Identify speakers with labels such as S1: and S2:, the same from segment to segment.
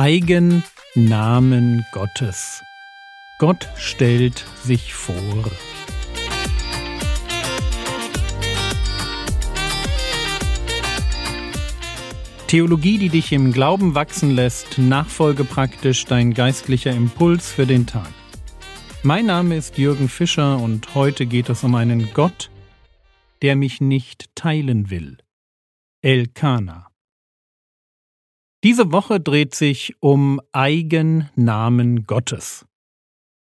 S1: Eigennamen Gottes. Gott stellt sich vor. Theologie, die dich im Glauben wachsen lässt, nachfolge praktisch dein geistlicher Impuls für den Tag. Mein Name ist Jürgen Fischer und heute geht es um einen Gott, der mich nicht teilen will. Elkana. Diese Woche dreht sich um Eigennamen Gottes.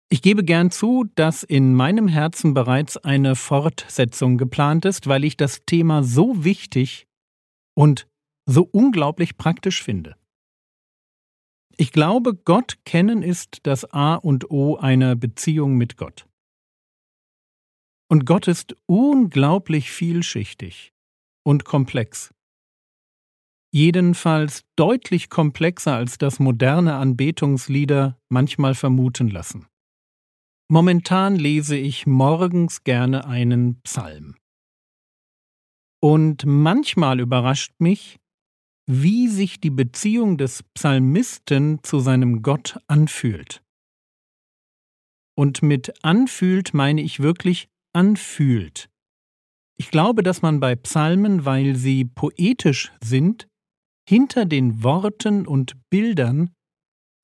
S1: Ich gebe gern zu, dass in meinem Herzen bereits eine Fortsetzung geplant ist, weil ich das Thema so wichtig und so unglaublich praktisch finde. Ich glaube, Gott kennen ist das A und O einer Beziehung mit Gott. Und Gott ist unglaublich vielschichtig und komplex jedenfalls deutlich komplexer als das moderne Anbetungslieder manchmal vermuten lassen. Momentan lese ich morgens gerne einen Psalm. Und manchmal überrascht mich, wie sich die Beziehung des Psalmisten zu seinem Gott anfühlt. Und mit anfühlt meine ich wirklich anfühlt. Ich glaube, dass man bei Psalmen, weil sie poetisch sind, hinter den Worten und Bildern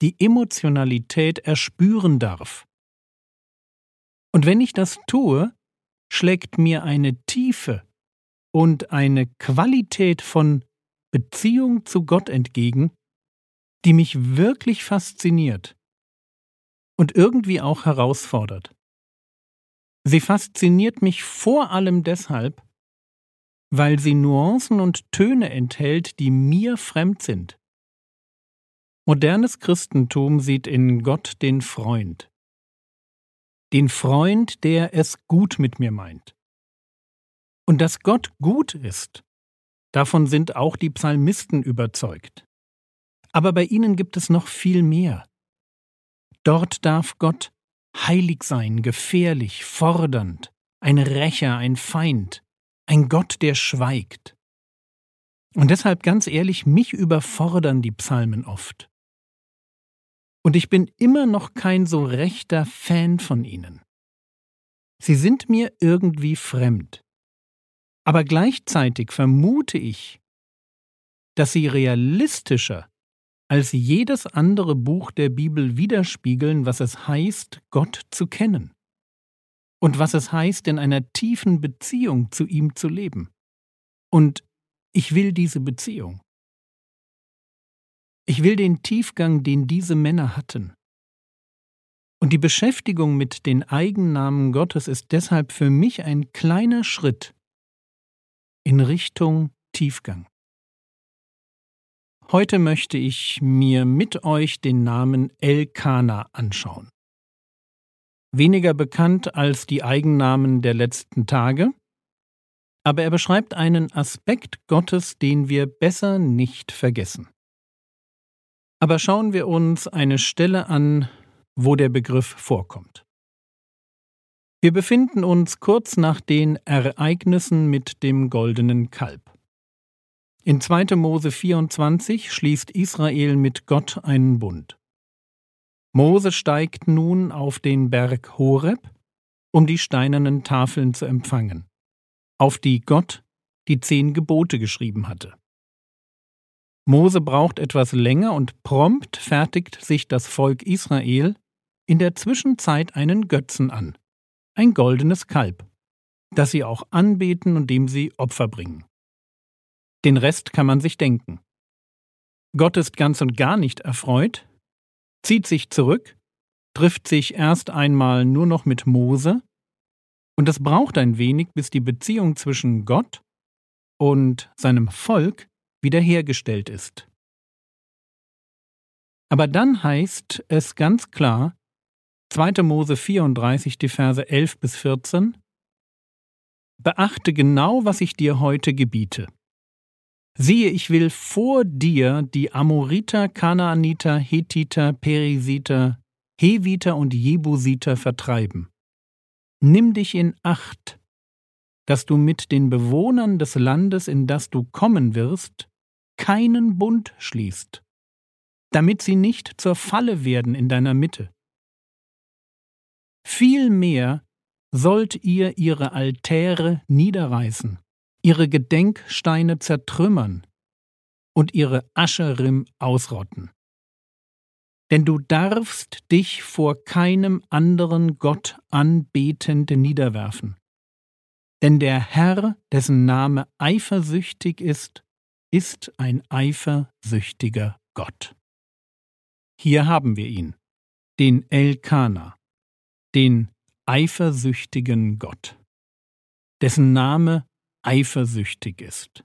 S1: die Emotionalität erspüren darf. Und wenn ich das tue, schlägt mir eine Tiefe und eine Qualität von Beziehung zu Gott entgegen, die mich wirklich fasziniert und irgendwie auch herausfordert. Sie fasziniert mich vor allem deshalb, weil sie Nuancen und Töne enthält, die mir fremd sind. Modernes Christentum sieht in Gott den Freund. Den Freund, der es gut mit mir meint. Und dass Gott gut ist, davon sind auch die Psalmisten überzeugt. Aber bei ihnen gibt es noch viel mehr. Dort darf Gott heilig sein, gefährlich, fordernd, ein Rächer, ein Feind, ein Gott, der schweigt. Und deshalb ganz ehrlich, mich überfordern die Psalmen oft. Und ich bin immer noch kein so rechter Fan von ihnen. Sie sind mir irgendwie fremd. Aber gleichzeitig vermute ich, dass sie realistischer als jedes andere Buch der Bibel widerspiegeln, was es heißt, Gott zu kennen und was es heißt, in einer tiefen Beziehung zu ihm zu leben. Und ich will diese Beziehung. Ich will den Tiefgang, den diese Männer hatten. Und die Beschäftigung mit den Eigennamen Gottes ist deshalb für mich ein kleiner Schritt in Richtung Tiefgang. Heute möchte ich mir mit euch den Namen Elkana anschauen weniger bekannt als die Eigennamen der letzten Tage, aber er beschreibt einen Aspekt Gottes, den wir besser nicht vergessen. Aber schauen wir uns eine Stelle an, wo der Begriff vorkommt. Wir befinden uns kurz nach den Ereignissen mit dem goldenen Kalb. In 2. Mose 24 schließt Israel mit Gott einen Bund. Mose steigt nun auf den Berg Horeb, um die steinernen Tafeln zu empfangen, auf die Gott die zehn Gebote geschrieben hatte. Mose braucht etwas länger und prompt fertigt sich das Volk Israel in der Zwischenzeit einen Götzen an, ein goldenes Kalb, das sie auch anbeten und dem sie Opfer bringen. Den Rest kann man sich denken. Gott ist ganz und gar nicht erfreut, zieht sich zurück, trifft sich erst einmal nur noch mit Mose, und es braucht ein wenig, bis die Beziehung zwischen Gott und seinem Volk wiederhergestellt ist. Aber dann heißt es ganz klar, 2. Mose 34, die Verse 11 bis 14, Beachte genau, was ich dir heute gebiete. Siehe, ich will vor dir die Amoriter, Kanaaniter, Hethiter, Perisiter, Heviter und Jebusiter vertreiben. Nimm dich in Acht, dass du mit den Bewohnern des Landes, in das du kommen wirst, keinen Bund schließt. damit sie nicht zur Falle werden in deiner Mitte. Vielmehr sollt ihr ihre Altäre niederreißen, ihre Gedenksteine zertrümmern und ihre Ascherim ausrotten. Denn du darfst dich vor keinem anderen Gott anbetend niederwerfen. Denn der Herr, dessen Name eifersüchtig ist, ist ein eifersüchtiger Gott. Hier haben wir ihn, den Elkana, den eifersüchtigen Gott, dessen Name eifersüchtig ist.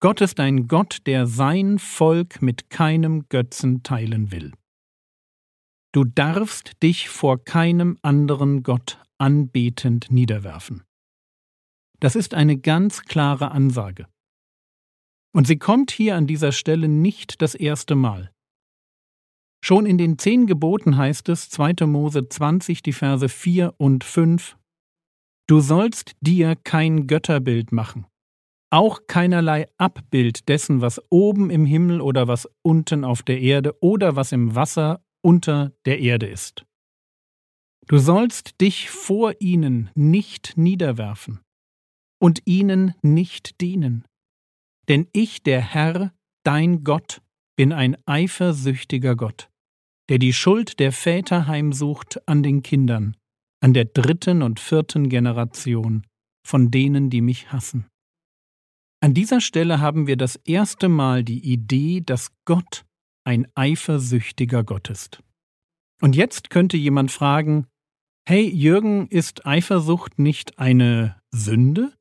S1: Gott ist ein Gott, der sein Volk mit keinem Götzen teilen will. Du darfst dich vor keinem anderen Gott anbetend niederwerfen. Das ist eine ganz klare Ansage. Und sie kommt hier an dieser Stelle nicht das erste Mal. Schon in den zehn Geboten heißt es, 2. Mose 20, die Verse 4 und 5, Du sollst dir kein Götterbild machen auch keinerlei Abbild dessen, was oben im Himmel oder was unten auf der Erde oder was im Wasser unter der Erde ist. Du sollst dich vor ihnen nicht niederwerfen und ihnen nicht dienen. Denn ich, der Herr, dein Gott, bin ein eifersüchtiger Gott, der die Schuld der Väter heimsucht an den Kindern, an der dritten und vierten Generation von denen, die mich hassen. An dieser Stelle haben wir das erste Mal die Idee, dass Gott ein eifersüchtiger Gott ist. Und jetzt könnte jemand fragen, hey Jürgen, ist Eifersucht nicht eine Sünde?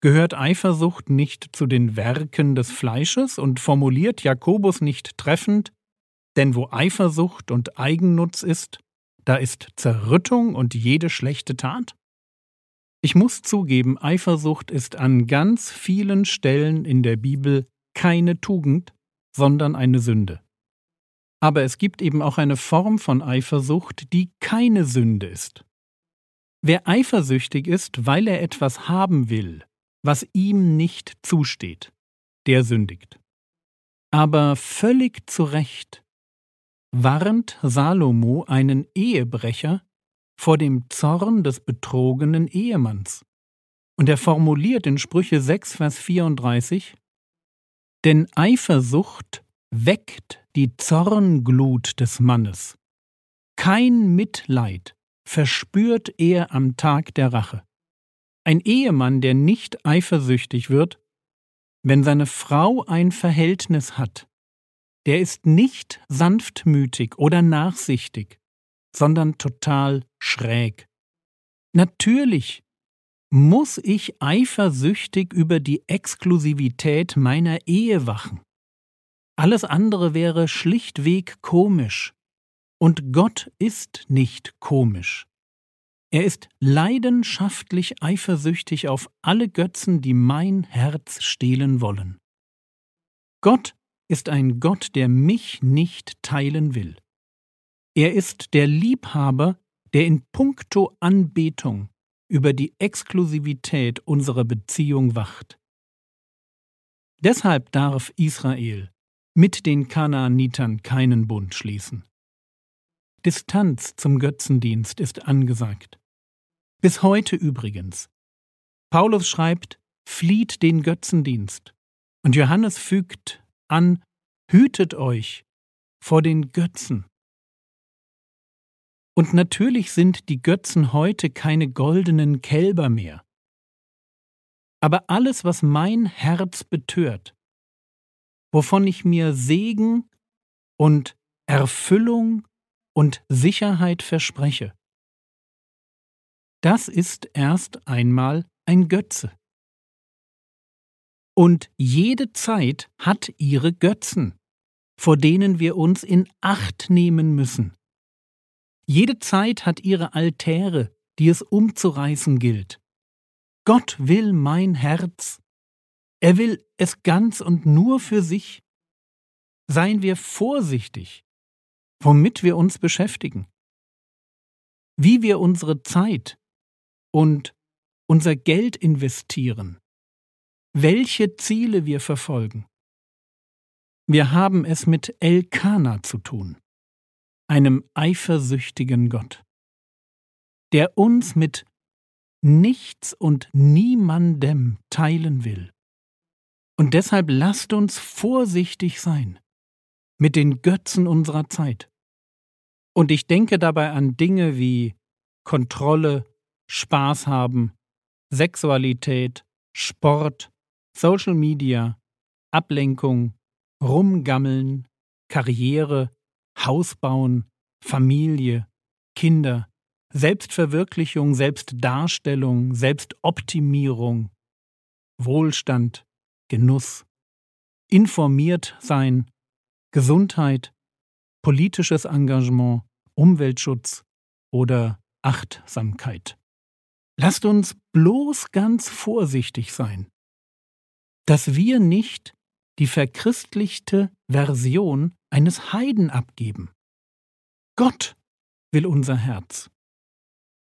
S1: Gehört Eifersucht nicht zu den Werken des Fleisches und formuliert Jakobus nicht treffend, denn wo Eifersucht und Eigennutz ist, da ist Zerrüttung und jede schlechte Tat? Ich muss zugeben, Eifersucht ist an ganz vielen Stellen in der Bibel keine Tugend, sondern eine Sünde. Aber es gibt eben auch eine Form von Eifersucht, die keine Sünde ist. Wer eifersüchtig ist, weil er etwas haben will, was ihm nicht zusteht, der sündigt. Aber völlig zu Recht warnt Salomo einen Ehebrecher vor dem Zorn des betrogenen Ehemanns. Und er formuliert in Sprüche 6, Vers 34, Denn Eifersucht weckt die Zornglut des Mannes. Kein Mitleid verspürt er am Tag der Rache. Ein Ehemann, der nicht eifersüchtig wird, wenn seine Frau ein Verhältnis hat, der ist nicht sanftmütig oder nachsichtig, sondern total schräg. Natürlich muss ich eifersüchtig über die Exklusivität meiner Ehe wachen. Alles andere wäre schlichtweg komisch. Und Gott ist nicht komisch. Er ist leidenschaftlich eifersüchtig auf alle Götzen, die mein Herz stehlen wollen. Gott ist ein Gott, der mich nicht teilen will. Er ist der Liebhaber, der in puncto Anbetung über die Exklusivität unserer Beziehung wacht. Deshalb darf Israel mit den Kanaanitern keinen Bund schließen. Distanz zum Götzendienst ist angesagt. Bis heute übrigens. Paulus schreibt, flieht den Götzendienst. Und Johannes fügt an, hütet euch vor den Götzen. Und natürlich sind die Götzen heute keine goldenen Kälber mehr. Aber alles, was mein Herz betört, wovon ich mir Segen und Erfüllung und Sicherheit verspreche, das ist erst einmal ein Götze. Und jede Zeit hat ihre Götzen, vor denen wir uns in Acht nehmen müssen. Jede Zeit hat ihre Altäre, die es umzureißen gilt. Gott will mein Herz. Er will es ganz und nur für sich. Seien wir vorsichtig, womit wir uns beschäftigen, wie wir unsere Zeit und unser Geld investieren, welche Ziele wir verfolgen. Wir haben es mit Elkana zu tun, einem eifersüchtigen Gott, der uns mit nichts und niemandem teilen will. Und deshalb lasst uns vorsichtig sein mit den Götzen unserer Zeit. Und ich denke dabei an Dinge wie Kontrolle, Spaß haben, Sexualität, Sport, Social Media, Ablenkung, Rumgammeln, Karriere, Haus bauen, Familie, Kinder, Selbstverwirklichung, Selbstdarstellung, Selbstoptimierung, Wohlstand, Genuss, informiert sein, Gesundheit, politisches Engagement, Umweltschutz oder Achtsamkeit. Lasst uns bloß ganz vorsichtig sein, dass wir nicht die verchristlichte Version eines Heiden abgeben. Gott will unser Herz.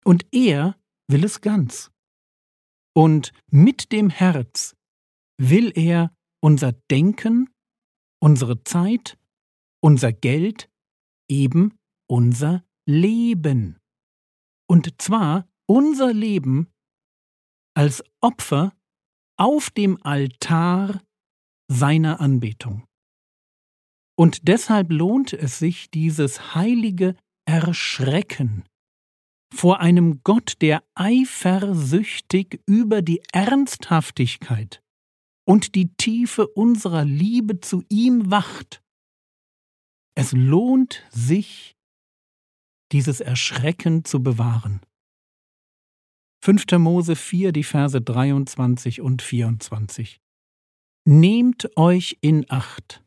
S1: Und er will es ganz. Und mit dem Herz will er unser Denken, unsere Zeit, unser Geld, eben unser Leben. Und zwar unser Leben als Opfer auf dem Altar seiner Anbetung. Und deshalb lohnt es sich, dieses heilige Erschrecken vor einem Gott, der eifersüchtig über die Ernsthaftigkeit und die Tiefe unserer Liebe zu ihm wacht. Es lohnt sich, dieses Erschrecken zu bewahren. 5. Mose 4, die Verse 23 und 24. Nehmt euch in Acht,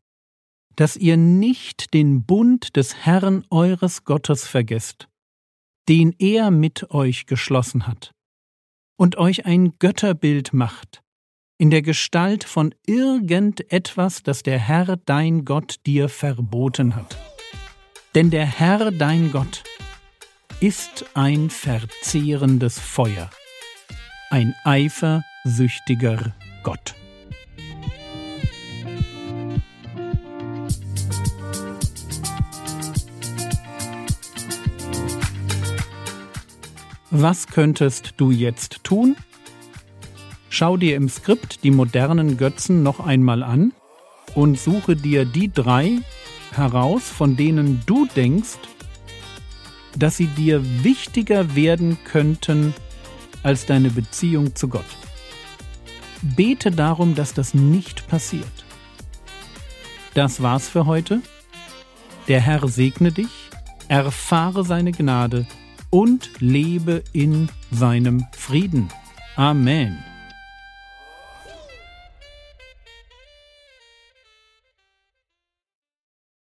S1: dass ihr nicht den Bund des Herrn eures Gottes vergesst, den er mit euch geschlossen hat, und euch ein Götterbild macht, in der Gestalt von irgendetwas, das der Herr dein Gott dir verboten hat. Denn der Herr dein Gott ist ein verzehrendes Feuer, ein eifersüchtiger Gott. Was könntest du jetzt tun? Schau dir im Skript die modernen Götzen noch einmal an und suche dir die drei heraus, von denen du denkst, dass sie dir wichtiger werden könnten als deine Beziehung zu Gott. Bete darum, dass das nicht passiert. Das war's für heute. Der Herr segne dich, erfahre seine Gnade und lebe in seinem Frieden. Amen.